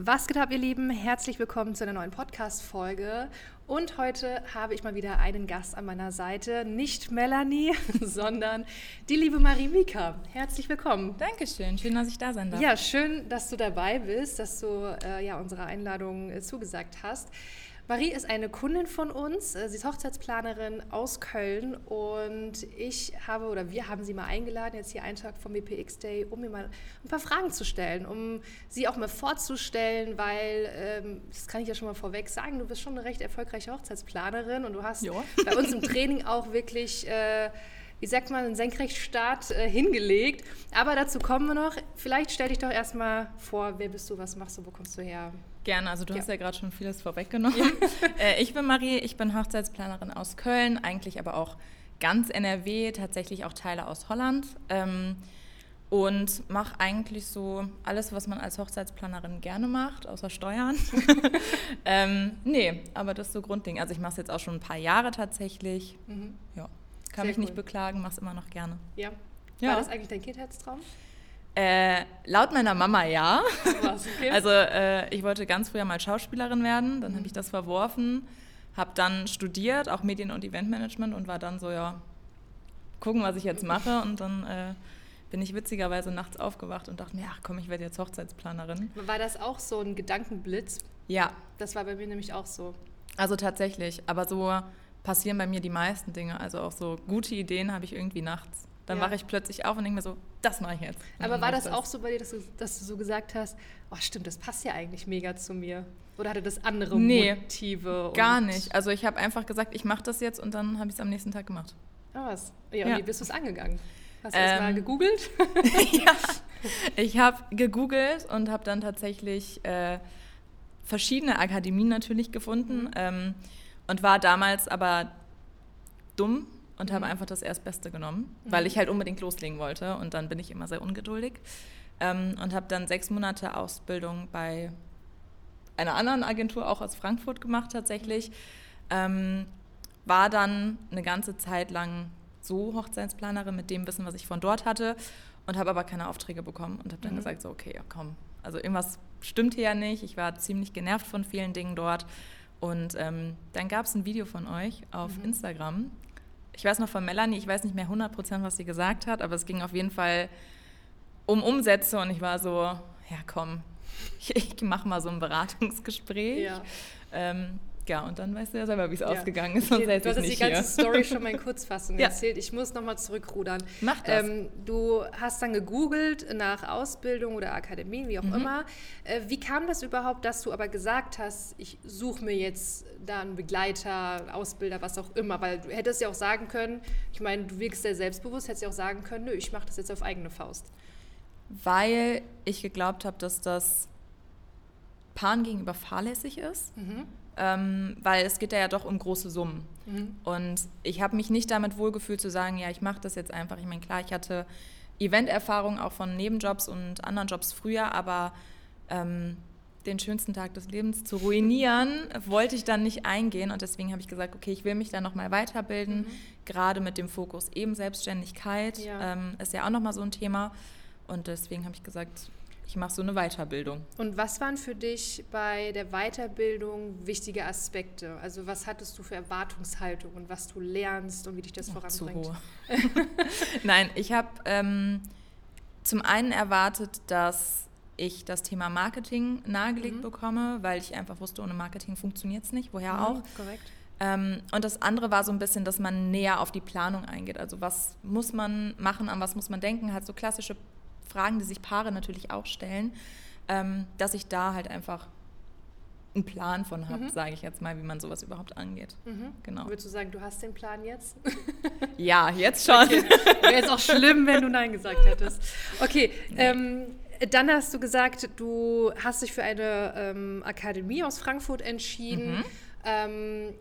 Was geht ab, ihr Lieben? Herzlich willkommen zu einer neuen Podcast-Folge. Und heute habe ich mal wieder einen Gast an meiner Seite. Nicht Melanie, sondern die liebe Marie Mika. Herzlich willkommen. Dankeschön. Schön, dass ich da sein darf. Ja, schön, dass du dabei bist, dass du äh, ja, unserer Einladung äh, zugesagt hast. Marie ist eine Kundin von uns. Äh, sie ist Hochzeitsplanerin aus Köln und ich habe oder wir haben sie mal eingeladen, jetzt hier einen Tag vom BPX Day, um mir mal ein paar Fragen zu stellen, um sie auch mal vorzustellen, weil, ähm, das kann ich ja schon mal vorweg sagen, du bist schon eine recht erfolgreiche Hochzeitsplanerin und du hast jo. bei uns im Training auch wirklich. Äh, wie sagt man, einen Senkrechtstart äh, hingelegt. Aber dazu kommen wir noch. Vielleicht stell dich doch erstmal vor, wer bist du, was machst du, wo kommst du her? Gerne, also du ja. hast ja gerade schon vieles vorweggenommen. Ja. äh, ich bin Marie, ich bin Hochzeitsplanerin aus Köln, eigentlich aber auch ganz NRW, tatsächlich auch Teile aus Holland. Ähm, und mache eigentlich so alles, was man als Hochzeitsplanerin gerne macht, außer Steuern. ähm, nee, aber das ist so Grundding. Also ich mache es jetzt auch schon ein paar Jahre tatsächlich. Mhm. Ja, kann Sehr mich cool. nicht beklagen, mache es immer noch gerne. Ja. War das eigentlich dein Kindheitstraum? Äh, laut meiner Mama ja. Was, okay. Also äh, ich wollte ganz früher mal Schauspielerin werden, dann mhm. habe ich das verworfen, habe dann studiert, auch Medien- und Eventmanagement und war dann so, ja, gucken, was ich jetzt mache und dann äh, bin ich witzigerweise nachts aufgewacht und dachte mir, ach komm, ich werde jetzt Hochzeitsplanerin. War das auch so ein Gedankenblitz? Ja. Das war bei mir nämlich auch so. Also tatsächlich, aber so passieren bei mir die meisten Dinge. Also auch so gute Ideen habe ich irgendwie nachts. Dann ja. wache ich plötzlich auf und denke mir so, das mache ich jetzt. Aber war das, das, auch so bei dir, dass du, dass du so gesagt hast, oh stimmt, das passt ja eigentlich mega zu mir? Oder hatte das andere nee, Motive? gar nicht. Also ich habe einfach gesagt, ich mache das jetzt und dann habe ich es am nächsten Tag gemacht. Ah, was? Ja, und ja. wie bist du es angegangen? Hast du ähm, erst mal gegoogelt? ja, ich habe gegoogelt und habe dann tatsächlich äh, verschiedene Akademien natürlich gefunden mhm. ähm, und war damals aber dumm und mhm. habe einfach das Erstbeste genommen, mhm. weil ich halt unbedingt loslegen wollte und dann bin ich immer sehr ungeduldig ähm, und habe dann sechs Monate Ausbildung bei einer anderen Agentur auch aus Frankfurt gemacht tatsächlich. Ähm, war dann eine ganze Zeit lang so Hochzeitsplanerin mit dem Wissen, was ich von dort hatte und habe aber keine Aufträge bekommen und habe dann mhm. gesagt, so okay, ja, komm, also irgendwas stimmt hier ja nicht. Ich war ziemlich genervt von vielen Dingen dort. Und ähm, dann gab es ein Video von euch auf mhm. Instagram, ich weiß noch von Melanie, ich weiß nicht mehr 100 Prozent, was sie gesagt hat, aber es ging auf jeden Fall um Umsätze und ich war so, ja komm, ich, ich mache mal so ein Beratungsgespräch. Ja. Ähm, ja, und dann weißt du ja selber, wie es ja. ausgegangen ist. Sonst okay, du hast die ganze hier. Story schon mal in Kurzfassung ja. erzählt. Ich muss nochmal zurückrudern. Mach das. Ähm, du hast dann gegoogelt nach Ausbildung oder Akademien, wie auch mhm. immer. Äh, wie kam das überhaupt, dass du aber gesagt hast, ich suche mir jetzt da einen Begleiter, Ausbilder, was auch immer? Weil du hättest ja auch sagen können, ich meine, du wirkst sehr selbstbewusst, hättest ja auch sagen können, nö, ich mache das jetzt auf eigene Faust. Weil ich geglaubt habe, dass das Paaren gegenüber fahrlässig ist. Mhm ähm, weil es geht ja doch um große Summen. Mhm. Und ich habe mich nicht damit wohlgefühlt zu sagen, ja, ich mache das jetzt einfach. Ich meine, klar, ich hatte Event-Erfahrung auch von Nebenjobs und anderen Jobs früher, aber ähm, den schönsten Tag des Lebens zu ruinieren, wollte ich dann nicht eingehen und deswegen habe ich gesagt, okay, ich will mich da nochmal weiterbilden, mhm. gerade mit dem Fokus eben Selbstständigkeit ja. Ähm, ist ja auch nochmal so ein Thema und deswegen habe ich gesagt, ich mache so eine Weiterbildung. Und was waren für dich bei der Weiterbildung wichtige Aspekte? Also was hattest du für Erwartungshaltung und was du lernst und wie dich das voranbringt? Zu hohe. Nein, ich habe ähm, zum einen erwartet, dass ich das Thema Marketing nahegelegt mhm. bekomme, weil ich einfach wusste, ohne Marketing funktioniert es nicht. Woher mhm, auch? Korrekt. Ähm, und das andere war so ein bisschen, dass man näher auf die Planung eingeht. Also was muss man machen, an was muss man denken? Halt so klassische Fragen, die sich Paare natürlich auch stellen, ähm, dass ich da halt einfach einen Plan von habe, mhm. sage ich jetzt mal, wie man sowas überhaupt angeht. Mhm. Genau. Würdest du sagen, du hast den Plan jetzt? ja, jetzt schon. Okay. Wäre jetzt auch schlimm, wenn du Nein gesagt hättest. Okay, nee. ähm, dann hast du gesagt, du hast dich für eine ähm, Akademie aus Frankfurt entschieden. Mhm. Ähm,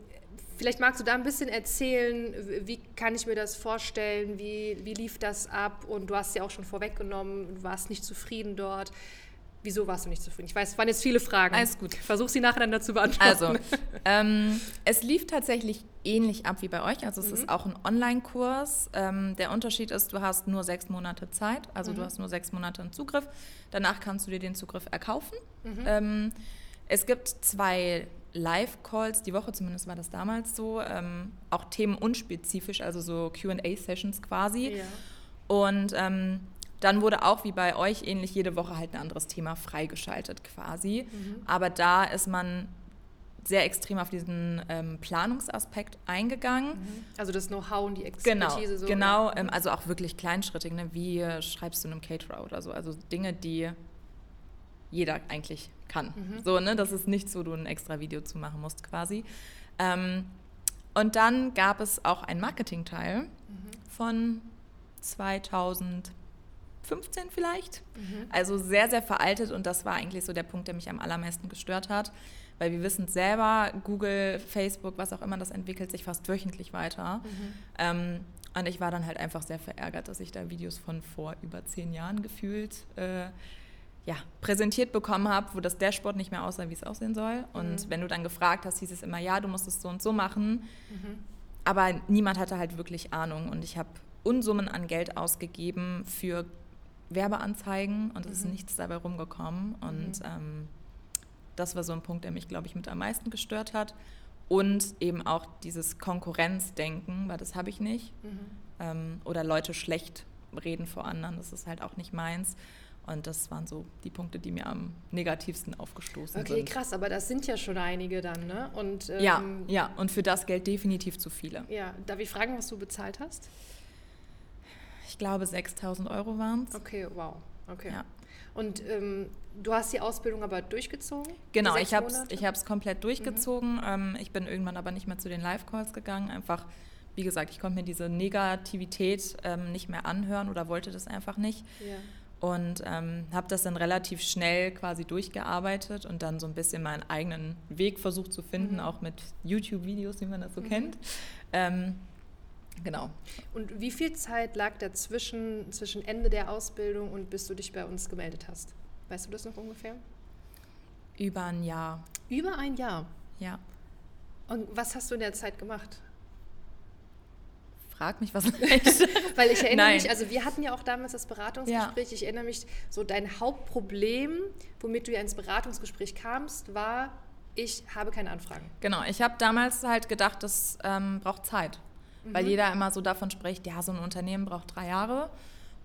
Vielleicht magst du da ein bisschen erzählen, wie kann ich mir das vorstellen, wie, wie lief das ab? Und du hast ja auch schon vorweggenommen, du warst nicht zufrieden dort. wieso warst du nicht zufrieden? Ich weiß, es waren jetzt viele Fragen. Alles gut. Versuch sie nacheinander zu beantworten. Also, ähm, es lief tatsächlich ähnlich ab wie bei euch. Also es Mhm. ist auch ein Online-Kurs. Ähm, der Unterschied ist, du hast nur sechs Monate Zeit. Also Mhm. du hast nur sechs Monate einen Zugriff. Danach kannst du dir den Zugriff erkaufen. Mhm. Ähm, es gibt zwei Live-Calls, die Woche zumindest war das damals so, ähm, auch themenunspezifisch, also so QA-Sessions quasi. ja. Und ähm, dann wurde auch wie bei euch ähnlich jede Woche halt ein anderes Thema freigeschaltet quasi. Mhm. Aber da ist man sehr extrem auf diesen ähm, Planungsaspekt eingegangen. Also das Know-how und die Genau, Expertise. so, genau. ja. Ähm, also auch wirklich kleinschrittig, ne? wie äh, schreibst du einem Caterer oder so. Also Dinge, die jeder eigentlich kann. Mhm. So, ne? Das ist nichts, wo du ein extra Video zu machen musst quasi. Ähm, und dann gab es auch einen Marketingteil Mhm. von 2015 vielleicht. Mhm. Also sehr, sehr veraltet und das war eigentlich so der Punkt, der mich am allermeisten gestört hat. Weil wir wissen selber, Google, Facebook, was auch immer, das entwickelt sich fast wöchentlich weiter. Mhm. Ähm, und ich war dann halt einfach sehr verärgert, dass ich da Videos von vor über zehn Jahren gefühlt äh, ja, präsentiert bekommen habe, wo das Dashboard nicht mehr aussah, wie es aussehen soll. Und Mhm. wenn du dann gefragt hast, hieß es immer, ja, du musst es so und so machen. Mhm. Aber niemand hatte halt wirklich Ahnung und ich habe Unsummen an Geld ausgegeben für Werbeanzeigen und es ist Mhm. nichts dabei rumgekommen. Und ähm, das war so ein Punkt, der mich, glaube ich, mit am meisten gestört hat. Und eben auch dieses Konkurrenzdenken, weil das habe ich nicht. Mhm. Ähm, oder Leute schlecht reden vor anderen, das ist halt auch nicht meins. Und das waren so die Punkte, die mir am negativsten aufgestoßen Okay, sind. krass, aber das sind ja schon einige dann, ne? Und, ähm, Ja, ja, und für das Geld definitiv zu viele. Ja, darf ich fragen, was du bezahlt hast? Ich glaube, 6000 Euro waren es. Okay, wow. Okay. Ja. Und ähm, du hast die Ausbildung aber durchgezogen? Genau, ich habe es Monate? ich hab's komplett durchgezogen. Ähm, ich bin irgendwann aber nicht mehr zu den Live-Calls gegangen. Einfach, wie gesagt, ich konnte mir diese Negativität ähm, nicht mehr anhören oder wollte das einfach nicht. Ja. Und ähm, habe das dann relativ schnell quasi durchgearbeitet und dann so ein bisschen meinen eigenen Weg versucht zu finden, Mhm. auch mit YouTube-Videos, wie man das so Mhm. kennt. Ähm, genau. Und wie viel Zeit lag dazwischen, zwischen Ende der Ausbildung und bis du dich bei uns gemeldet hast? Weißt du das noch ungefähr? Über ein Jahr, Über ein Jahr. ja. Und was hast du in der Zeit gemacht? Frag mich was leicht. Weil ich erinnere Nein. mich, also wir hatten ja auch damals das Beratungsgespräch. Ich erinnere mich, so dein Hauptproblem, womit du ja ins Beratungsgespräch kamst, war, ich habe keine Anfragen. Genau, ich habe damals halt gedacht, das ähm, braucht Zeit. Weil Mhm. jeder immer so davon spricht, ja, so ein Unternehmen braucht drei Jahre.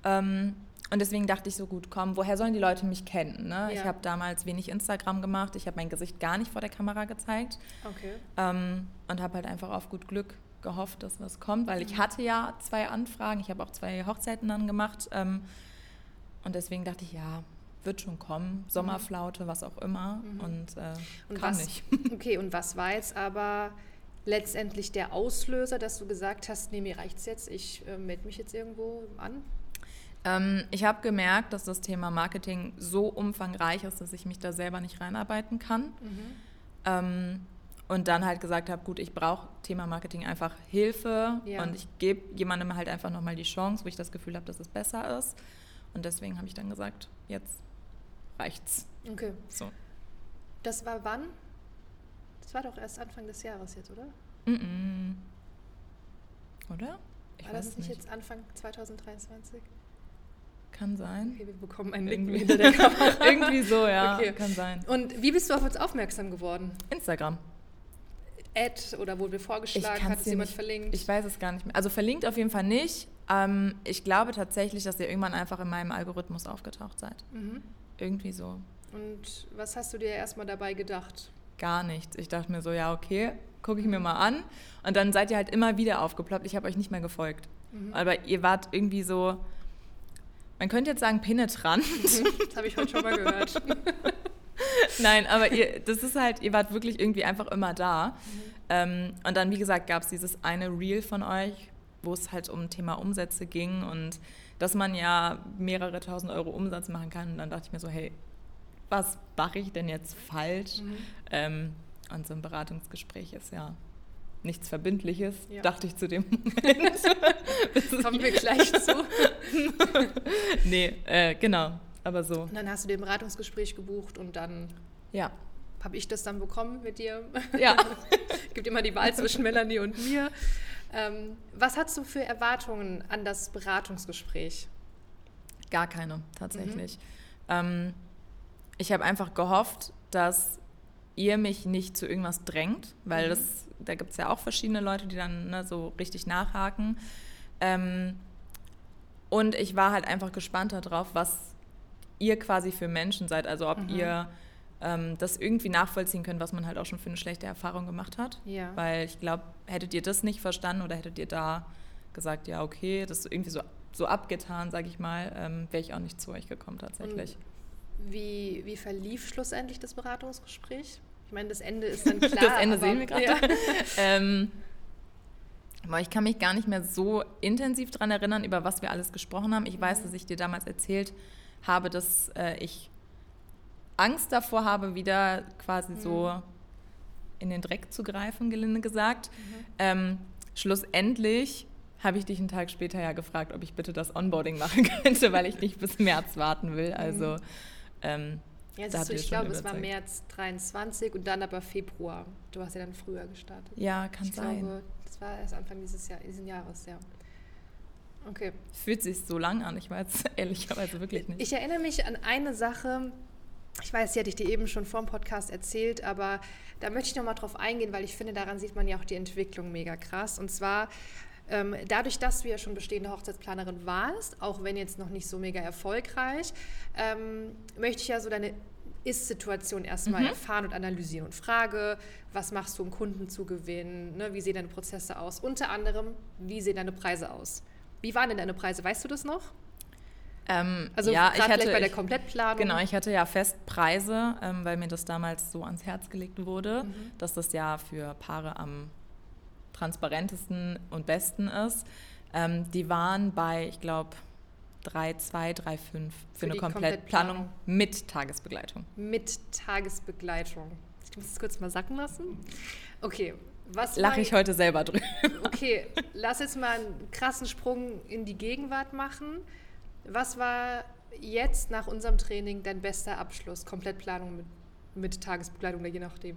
Ähm, und deswegen dachte ich so, gut, komm, woher sollen die Leute mich kennen? Ne? Ich Ja. habe damals wenig Instagram gemacht, ich habe mein Gesicht gar nicht vor der Kamera gezeigt Okay. ähm, und habe halt einfach auf gut Glück gehofft, dass was kommt, weil ich hatte ja zwei Anfragen, ich habe auch zwei Hochzeiten dann gemacht ähm, und deswegen dachte ich, ja, wird schon kommen, Sommerflaute, was auch immer Mhm. und, äh, Und kam was, nicht. Okay, und was war jetzt aber letztendlich der Auslöser, dass du gesagt hast, nee, mir reicht's jetzt, ich äh, melde mich jetzt irgendwo an? Ähm, ich habe gemerkt, dass das Thema Marketing so umfangreich ist, dass ich mich da selber nicht reinarbeiten kann. Mhm. Ähm, und dann halt gesagt habe, gut, ich brauche Thema Marketing einfach Hilfe Ja. und ich gebe jemandem halt einfach nochmal die Chance, wo ich das Gefühl habe, dass es besser ist. Und deswegen habe ich dann gesagt, jetzt reicht's. Okay. So. Das war wann? Das war doch erst Anfang des Jahres jetzt, oder? Mm -mm. Oder? Ich war das nicht nicht. jetzt Anfang 2023? Kann sein. Okay, wir bekommen einen Link Irgendwie. hinter der Kamera. Irgendwie so, ja. Okay. Kann sein. Und wie bist du auf uns aufmerksam geworden? Instagram. Ad oder wurde Ich vorgeschlagen, hat es jemand nicht- verlinkt? Ich weiß es gar nicht mehr. Also verlinkt auf jeden Fall nicht. Ähm, ich glaube tatsächlich, dass ihr irgendwann einfach in meinem Algorithmus aufgetaucht seid. mhm. Irgendwie so. Und was hast du dir erstmal dabei gedacht? Gar nichts. Ich dachte mir so, ja, okay, gucke ich mir mal an. Und dann seid ihr halt immer wieder aufgeploppt. Ich habe euch nicht mehr gefolgt. Mhm. Aber ihr wart irgendwie so, man könnte jetzt sagen penetrant. Das habe ich heute schon mal gehört. Nein, aber ihr, das ist halt, ihr wart wirklich irgendwie einfach immer da. Ähm, und dann, wie gesagt, gab es dieses eine Reel von euch, wo es halt um Thema Umsätze ging und dass man ja mehrere tausend Euro Umsatz machen kann. Und dann dachte ich mir so, hey, was mache ich denn jetzt falsch? Mhm. Ähm, und so ein Beratungsgespräch ist ja nichts Verbindliches, Ja. dachte ich zu dem Moment. Kommen wir gleich zu. nee, äh, genau. aber so. Und dann hast du dir ein Beratungsgespräch gebucht und dann Ja. habe ich das dann bekommen mit dir. Ja. Gibt immer die Wahl zwischen Melanie und mir. Ähm, was hast du für Erwartungen an das Beratungsgespräch? Gar keine, tatsächlich. Ähm, ich habe einfach gehofft, dass ihr mich nicht zu irgendwas drängt, weil das, da gibt es ja auch verschiedene Leute, die dann ne, so richtig nachhaken. Ähm, und ich war halt einfach gespannt darauf, was ihr quasi für Menschen seid. Also ob ihr ähm, das irgendwie nachvollziehen könnt, was man halt auch schon für eine schlechte Erfahrung gemacht hat. Ja. Weil ich glaube, hättet ihr das nicht verstanden oder hättet ihr da gesagt, ja, okay, das ist irgendwie so, so abgetan, sage ich mal, ähm, wäre ich auch nicht zu euch gekommen tatsächlich. Wie, wie verlief schlussendlich das Beratungsgespräch? Ich meine, das Ende ist dann klar. das Ende aber- sehen wir gerade. Ja. ähm, boah, ich kann mich gar nicht mehr so intensiv daran erinnern, über was wir alles gesprochen haben. Ich weiß, dass ich dir damals erzählt habe, dass äh, ich Angst davor habe, wieder quasi so in den Dreck zu greifen, gelinde gesagt. Ähm, schlussendlich habe ich dich einen Tag später ja gefragt, ob ich bitte das Onboarding machen könnte, weil ich nicht bis März warten will. Also ähm, Ja, da du, ich glaube, es war. März 23 und dann aber Februar. Du hast ja dann früher gestartet. Ja, kann ich sein. glaube, das war erst Anfang dieses Jahr, diesen Jahres, ja. Okay. Fühlt sich so lang an, ich weiß ehrlicherweise wirklich nicht. Ich erinnere mich an eine Sache, ich weiß, die hatte ich dir eben schon vor dem Podcast erzählt, aber da möchte ich nochmal drauf eingehen, weil ich finde, daran sieht man ja auch die Entwicklung mega krass. Und zwar ähm, dadurch, dass du ja schon bestehende Hochzeitsplanerin warst, auch wenn jetzt noch nicht so mega erfolgreich, ähm, möchte ich ja so deine Ist-Situation erstmal erfahren und analysieren und frage, was machst du, um Kunden zu gewinnen? Ne? Wie sehen deine Prozesse aus? Unter anderem, wie sehen deine Preise aus? Wie waren denn deine Preise? Weißt du das noch? Ähm, Also ja, ich hatte, vielleicht bei der ich, Komplettplanung. Genau, ich hatte ja Festpreise, ähm, weil mir das damals so ans Herz gelegt wurde, Mhm. dass das ja für Paare am transparentesten und besten ist. Ähm, die waren bei, ich glaube, 3,2, 3,5 für, Für eine Komplettplanung Komplettplanung. mit Tagesbegleitung. Mit Tagesbegleitung. Ich muss das kurz mal sacken lassen. Okay, was Lache ich heute selber drüber. Okay, lass jetzt mal einen krassen Sprung in die Gegenwart machen. Was war jetzt nach unserem Training dein bester Abschluss? Komplettplanung mit, mit Tagesbegleitung oder je nachdem.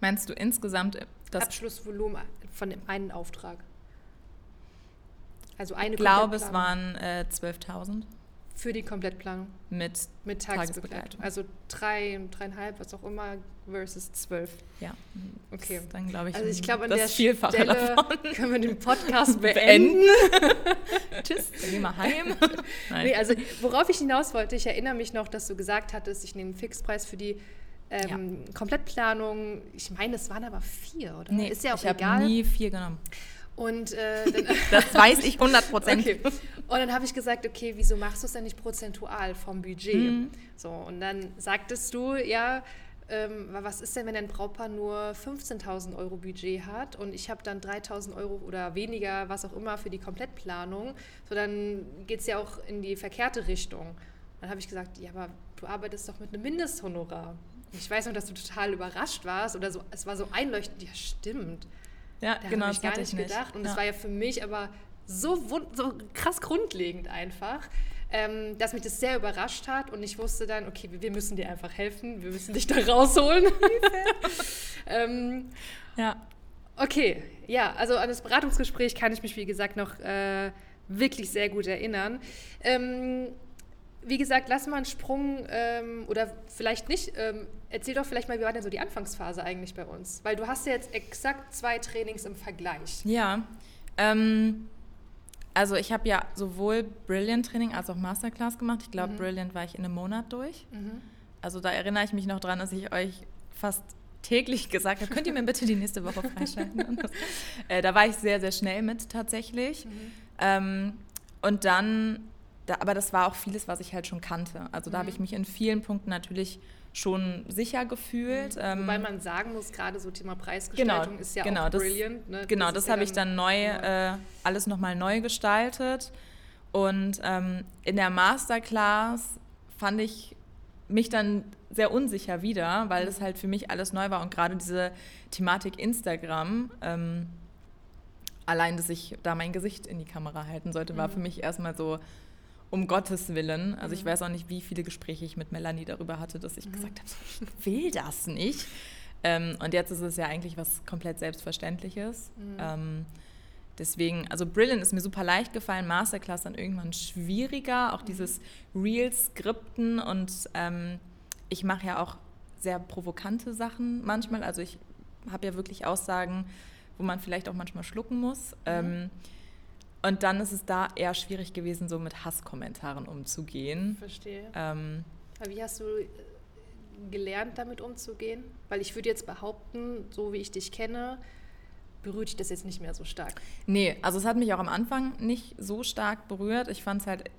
Meinst du insgesamt das Abschlussvolumen von dem einen Auftrag. Also eine Ich glaube, es waren äh, 12.000 für die Komplettplanung mit, mit Tagesbegleitung. Tagesbegleitung. Also drei, dreieinhalb, was auch immer, versus zwölf. ja. Okay. Das ist Dann glaube ich, Also ich glaube, an das der Vielfache Stelle davon. können wir den Podcast beenden. Tschüss, dann gehen wir heim. Nein. Nee, also worauf ich hinaus wollte, ich erinnere mich noch, dass du gesagt hattest, ich nehme einen Fixpreis für die ähm, Komplettplanung. Ich meine, es waren aber vier, oder? Nee, Ist ja auch ich habe egal. nie vier genommen. Und äh, dann, Das weiß ich 100 Prozent. Okay. Und dann habe ich gesagt, okay, wieso machst du es denn nicht prozentual vom Budget? Mhm. So, und dann sagtest du, ja, ähm, was ist denn, wenn ein Brautpaar nur 15.000 Euro Budget hat und ich habe dann 3.000 Euro oder weniger, was auch immer, für die Komplettplanung? So, dann geht es ja auch in die verkehrte Richtung. Dann habe ich gesagt, ja, aber du arbeitest doch mit einem Mindesthonorar. Ich weiß noch, dass du total überrascht warst oder so, es war so einleuchtend, ja, stimmt. Ja, Da genau, habe ich das gar hatte nicht ich nicht. gedacht. Und ja. es war ja für mich aber so, so krass grundlegend einfach, ähm, dass mich das sehr überrascht hat. Und ich wusste dann, okay, wir- wir müssen dir einfach helfen. Wir müssen dich da rausholen. ähm, ja. okay, ja, also an das Beratungsgespräch kann ich mich, wie gesagt, noch äh, wirklich sehr gut erinnern. Ähm, wie gesagt, lass mal einen Sprung ähm, oder vielleicht nicht. Ähm, erzähl doch vielleicht mal, wie war denn so die Anfangsphase eigentlich bei uns? Weil du hast ja jetzt exakt zwei Trainings im Vergleich. Ja, ähm, also ich habe ja sowohl Brilliant-Training als auch Masterclass gemacht. Ich glaube, Brilliant war ich in einem Monat durch. Also da erinnere ich mich noch dran, dass ich euch fast täglich gesagt habe, könnt ihr mir bitte die nächste Woche freischalten? Das, äh, da war ich sehr, sehr schnell mit tatsächlich. Ähm, und dann, da, aber das war auch vieles, was ich halt schon kannte. Also da habe ich mich in vielen Punkten natürlich schon sicher gefühlt. Ähm, Wobei man sagen muss, gerade so Thema Preisgestaltung ist ja genau, auch das, brilliant. Ne? Genau, das, ja habe ich dann neu, äh, alles nochmal neu gestaltet. Und ähm, in der Masterclass fand ich mich dann sehr unsicher wieder, weil es halt für mich alles neu war und gerade diese Thematik Instagram, ähm, allein, dass ich da mein Gesicht in die Kamera halten sollte, war für mich erstmal so, um Gottes Willen. Also ich mhm. weiß auch nicht, wie viele Gespräche ich mit Melanie darüber hatte, dass ich mhm. gesagt habe, ich will das nicht. Ähm, und jetzt ist es ja eigentlich was komplett Selbstverständliches. Mhm. Ähm, deswegen, also Brilliant ist mir super leicht gefallen, Masterclass dann irgendwann schwieriger, auch mhm. dieses Real-Skripten und ähm, ich mache ja auch sehr provokante Sachen manchmal. Also ich habe ja wirklich Aussagen, wo man vielleicht auch manchmal schlucken muss. Mhm. Und dann ist es da eher schwierig gewesen, so mit Hasskommentaren umzugehen. Verstehe. Ähm, wie hast du äh, gelernt, damit umzugehen? Weil ich würde jetzt behaupten, so wie ich dich kenne, berührt dich das jetzt nicht mehr so stark. Nee, also es hat mich auch am Anfang nicht so stark berührt. Ich fand es halt,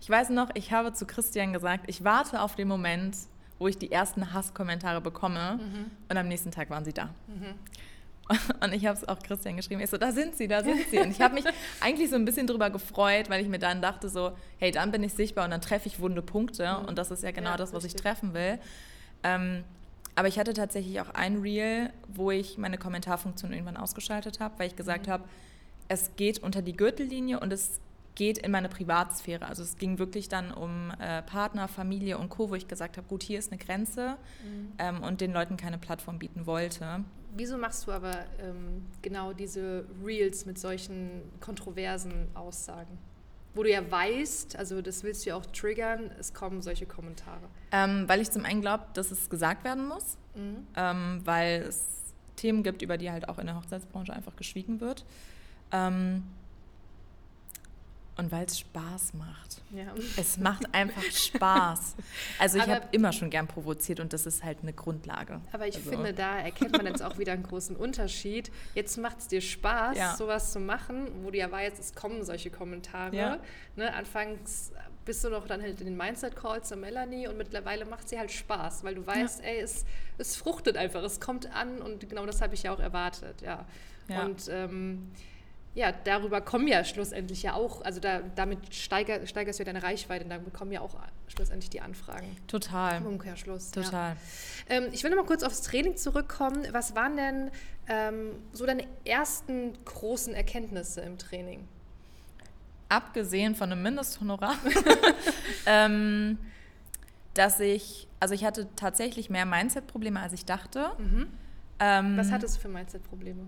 ich weiß noch, ich habe zu Christian gesagt, ich warte auf den Moment, wo ich die ersten Hasskommentare bekomme mhm. und am nächsten Tag waren sie da. Mhm. Und ich habe es auch Christian geschrieben. Ich so, da sind sie, da sind sie. Und ich habe mich eigentlich so ein bisschen drüber gefreut, weil ich mir dann dachte so, hey, dann bin ich sichtbar und dann treffe ich wunde Punkte. Mhm. Und das ist ja genau ja, das, was richtig. ich treffen will. Ähm, aber ich hatte tatsächlich auch ein Reel, wo ich meine Kommentarfunktion irgendwann ausgeschaltet habe, weil ich gesagt mhm. habe, es geht unter die Gürtellinie und es geht in meine Privatsphäre. Also es ging wirklich dann um äh, Partner, Familie und Co., wo ich gesagt habe, gut, hier ist eine Grenze mhm. ähm, und den Leuten keine Plattform bieten wollte. Wieso machst du aber ähm, genau diese Reels mit solchen kontroversen Aussagen? Wo du ja weißt, also das willst du ja auch triggern, es kommen solche Kommentare. Ähm, weil ich zum einen glaube, dass es gesagt werden muss, mhm. ähm, weil es Themen gibt, über die halt auch in der Hochzeitsbranche einfach geschwiegen wird. Und weil es Spaß macht. Ja. Es macht einfach Spaß. Also ich habe immer schon gern provoziert und das ist halt eine Grundlage. Aber ich also. finde, da erkennt man jetzt auch wieder einen großen Unterschied. Jetzt macht es dir Spaß, ja. sowas zu machen, wo du ja weißt, es kommen solche Kommentare. Ja. Ne, anfangs bist du noch dann halt in den Mindset-Calls der Melanie und mittlerweile macht sie halt Spaß, weil du weißt, ey, es, es fruchtet einfach, es kommt an und genau das habe ich ja auch erwartet, ja. Und ähm, ja, darüber kommen ja schlussendlich ja auch, also da, damit steiger, steigerst du ja deine Reichweite und damit kommen ja auch schlussendlich die Anfragen. Total. Im Umkehrschluss. Total. Ja. Ähm, ich will noch mal kurz aufs Training zurückkommen. Was waren denn ähm, so deine ersten großen Erkenntnisse im Training? Abgesehen von einem Mindesthonorar, ähm, dass ich, also ich hatte tatsächlich mehr Mindset-Probleme, als ich dachte. Mhm. Ähm, Was hattest du für Mindset-Probleme?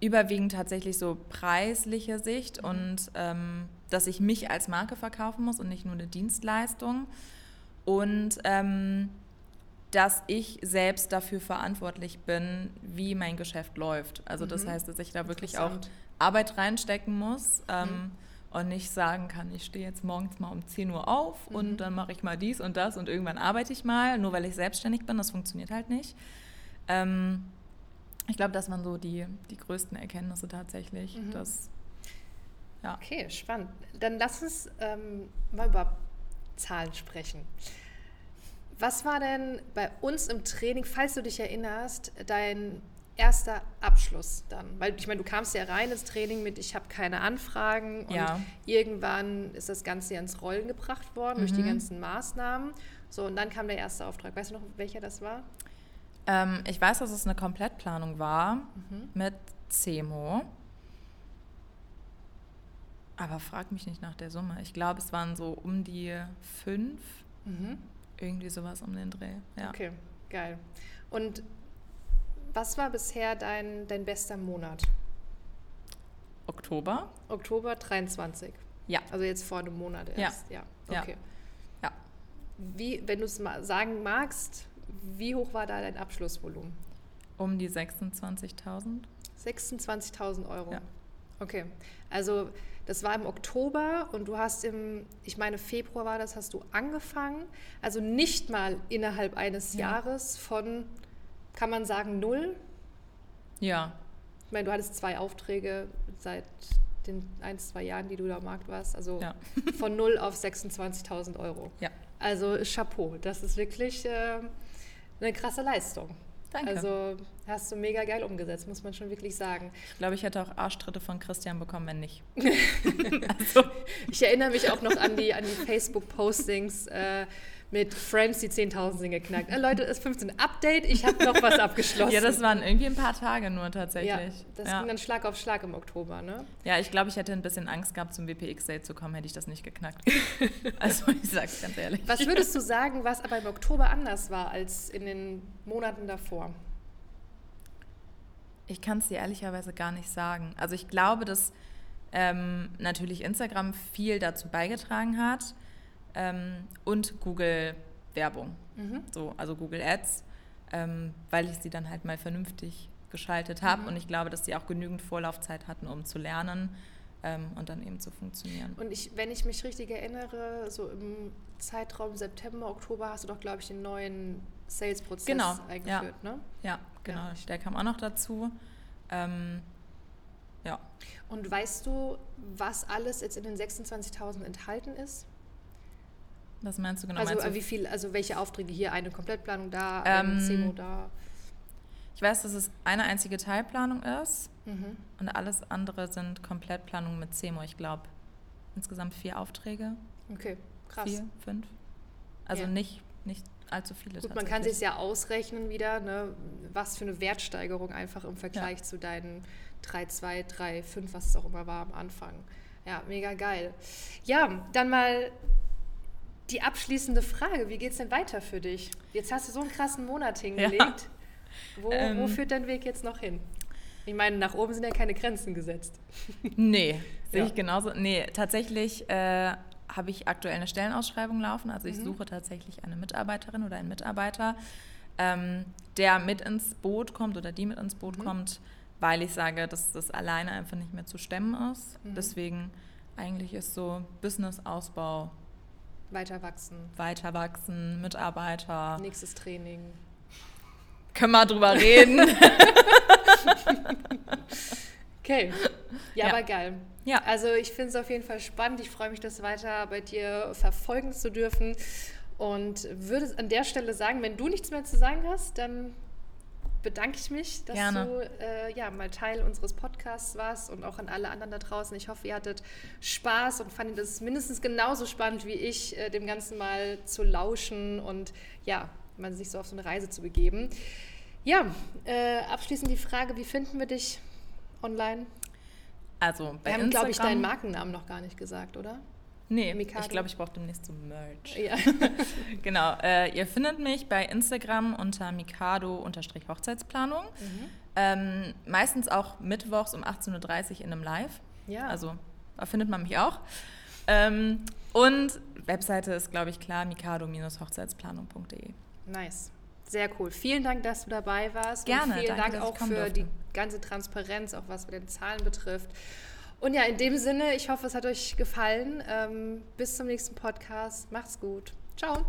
Überwiegend tatsächlich so preisliche Sicht mhm. und ähm, dass ich mich als Marke verkaufen muss und nicht nur eine Dienstleistung. Und ähm, dass ich selbst dafür verantwortlich bin, wie mein Geschäft läuft. Also das mhm. heißt, dass ich da wirklich auch Arbeit reinstecken muss ähm, mhm. und nicht sagen kann, ich stehe jetzt morgens mal um 10 Uhr auf mhm. und dann mache ich mal dies und das und irgendwann arbeite ich mal, nur weil ich selbstständig bin. Das funktioniert halt nicht. Ähm, ich glaube, das waren so die, die größten Erkenntnisse tatsächlich. Mhm. Dass, ja. Okay, spannend. Dann lass uns ähm, mal über Zahlen sprechen. Was war denn bei uns im Training, falls du dich erinnerst, dein erster Abschluss dann? Weil ich meine, du kamst ja rein ins Training mit, ich habe keine Anfragen und ja. irgendwann ist das Ganze ja ins Rollen gebracht worden mhm. durch die mhm. ganzen Maßnahmen. So, und dann kam der erste Auftrag. Weißt du noch, welcher das war? Ähm, ich weiß, dass es eine Komplettplanung war mhm. mit CEMO. Aber frag mich nicht nach der Summe. Ich glaube, es waren so um die fünf. Mhm. Irgendwie sowas um den Dreh. Ja. Okay, geil. Und was war bisher dein, dein bester Monat? Oktober. Oktober 23. Ja. Also jetzt vor einem Monat erst. Ja. ja. Okay. Ja. Wie, wenn du es mal sagen magst, wie hoch war da dein Abschlussvolumen? Um die 26.000. 26.000 Euro. Ja. Okay, also das war im Oktober und du hast im, ich meine Februar war das, hast du angefangen. Also nicht mal innerhalb eines ja. Jahres von, kann man sagen, null? Ja. Ich meine, du hattest zwei Aufträge seit den ein, zwei Jahren, die du da am Markt warst. Also ja. von null auf 26.000 Euro. Ja. Also Chapeau, das ist wirklich... Äh, eine krasse Leistung. Danke. Also hast du mega geil umgesetzt, muss man schon wirklich sagen. Ich glaube, ich hätte auch Arschtritte von Christian bekommen, wenn nicht. also. Ich erinnere mich auch noch an die, an die Facebook-Postings äh, mit Friends, die 10.000 sind geknackt. Äh, Leute, es ist 15 Update, ich habe noch was abgeschlossen. ja, das waren irgendwie ein paar Tage nur tatsächlich. Ja, das ja. ging dann Schlag auf Schlag im Oktober, ne? Ja, ich glaube, ich hätte ein bisschen Angst gehabt, zum WPX-Day zu kommen, hätte ich das nicht geknackt. also ich sag's ganz ehrlich. Was würdest du sagen, was aber im Oktober anders war als in den Monaten davor? Ich kann es dir ehrlicherweise gar nicht sagen. Also ich glaube, dass ähm, natürlich Instagram viel dazu beigetragen hat ähm, und Google Werbung, mhm. so, also Google Ads, ähm, weil ich sie dann halt mal vernünftig geschaltet habe mhm. und ich glaube, dass sie auch genügend Vorlaufzeit hatten, um zu lernen ähm, und dann eben zu funktionieren. Und ich, wenn ich mich richtig erinnere, so im Zeitraum September, Oktober hast du doch, glaube ich, den neuen Sales-Prozess genau. eingeführt, ja. ne? Ja, genau. Ja. Der kam auch noch dazu. Ähm, ja. Und weißt du, was alles jetzt in den 26.000 enthalten ist? Was meinst du genau? Also du? wie viel, also welche Aufträge hier, eine Komplettplanung da, ähm, ein CMO da? Ich weiß, dass es eine einzige Teilplanung ist mhm. und alles andere sind Komplettplanungen mit CMO. Ich glaube, insgesamt vier Aufträge. Okay, krass. Vier, fünf. Also ja. nicht, nicht allzu viele. Gut, man kann sich ja ausrechnen wieder, ne, was für eine Wertsteigerung einfach im Vergleich ja. zu deinen 3,2, 3,5, was es auch immer war am Anfang. Ja, mega geil. Ja, dann mal die abschließende Frage. Wie geht es denn weiter für dich? Jetzt hast du so einen krassen Monat hingelegt. Ja. Wo, ähm, wo führt dein Weg jetzt noch hin? Ich meine, nach oben sind ja keine Grenzen gesetzt. Nee, sehe ja. ich genauso. Nee, tatsächlich äh, habe ich aktuell eine Stellenausschreibung laufen. Also ich mhm. suche tatsächlich eine Mitarbeiterin oder einen Mitarbeiter, ähm, der mit ins Boot kommt oder die mit ins Boot mhm. kommt, weil ich sage, dass das alleine einfach nicht mehr zu stemmen ist. Mhm. Deswegen eigentlich ist so Business-Ausbau. Weiter wachsen. Weiter wachsen, Mitarbeiter. Nächstes Training. Können wir drüber reden. okay. Ja, ja, aber geil. Ja. Also ich finde es auf jeden Fall spannend. Ich freue mich, das weiter bei dir verfolgen zu dürfen. Und würde an der Stelle sagen, wenn du nichts mehr zu sagen hast, dann bedanke ich mich, dass Gerne. du äh, ja, mal Teil unseres Podcasts warst und auch an alle anderen da draußen. Ich hoffe, ihr hattet Spaß und fandet es mindestens genauso spannend wie ich, äh, dem Ganzen mal zu lauschen und ja, man sich so auf so eine Reise zu begeben. Ja, äh, abschließend die Frage, wie finden wir dich online? Also bei Wir haben, glaube ich, deinen Markennamen noch gar nicht gesagt, oder? Nee, Mikado. ich glaube, ich brauche demnächst so Merch. Ja. genau, äh, ihr findet mich bei Instagram unter Mikado-Hochzeitsplanung. Mhm. Ähm, meistens auch mittwochs um 18.30 Uhr in einem Live. Ja. Also da findet man mich auch. Ähm, und Webseite ist, glaube ich, klar, mikado-hochzeitsplanung.de. Nice. Sehr cool. Vielen Dank, dass du dabei warst. Gerne. Und vielen danke, Dank auch für durfte. die ganze Transparenz, auch was mit den Zahlen betrifft. Und ja, in dem Sinne, ich hoffe, es hat euch gefallen. Ähm, bis zum nächsten Podcast. Macht's gut. Ciao.